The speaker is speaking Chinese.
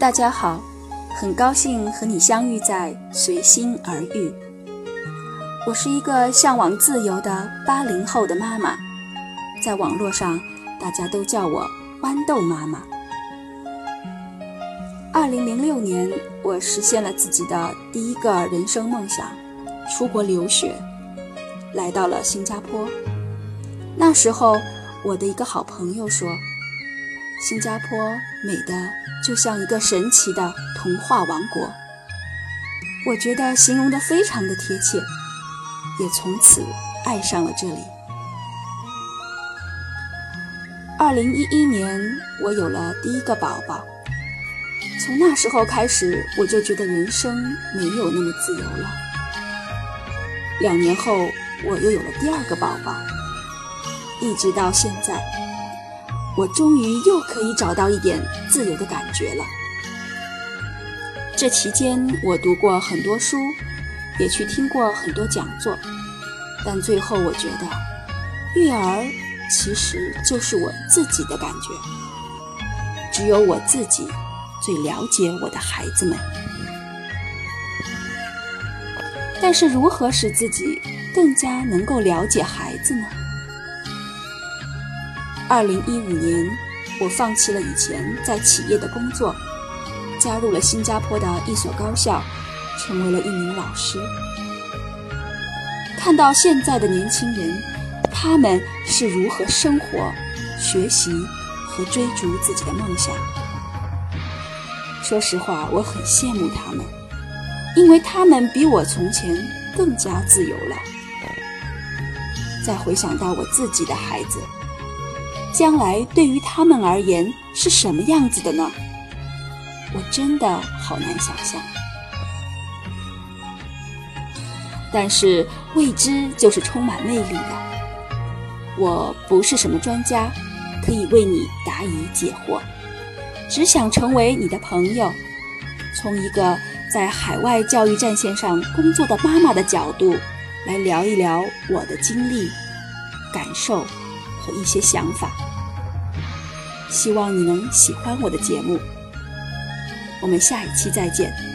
大家好，很高兴和你相遇在随心而遇。我是一个向往自由的八零后的妈妈，在网络上大家都叫我豌豆妈妈。二零零六年，我实现了自己的第一个人生梦想，出国留学，来到了新加坡。那时候，我的一个好朋友说。新加坡美的就像一个神奇的童话王国，我觉得形容的非常的贴切，也从此爱上了这里。二零一一年，我有了第一个宝宝，从那时候开始，我就觉得人生没有那么自由了。两年后，我又有了第二个宝宝，一直到现在。我终于又可以找到一点自由的感觉了。这期间，我读过很多书，也去听过很多讲座，但最后我觉得，育儿其实就是我自己的感觉，只有我自己最了解我的孩子们。但是，如何使自己更加能够了解孩子呢？二零一五年，我放弃了以前在企业的工作，加入了新加坡的一所高校，成为了一名老师。看到现在的年轻人，他们是如何生活、学习和追逐自己的梦想。说实话，我很羡慕他们，因为他们比我从前更加自由了。再回想到我自己的孩子。将来对于他们而言是什么样子的呢？我真的好难想象。但是未知就是充满魅力的。我不是什么专家，可以为你答疑解惑，只想成为你的朋友，从一个在海外教育战线上工作的妈妈的角度来聊一聊我的经历、感受。和一些想法，希望你能喜欢我的节目。我们下一期再见。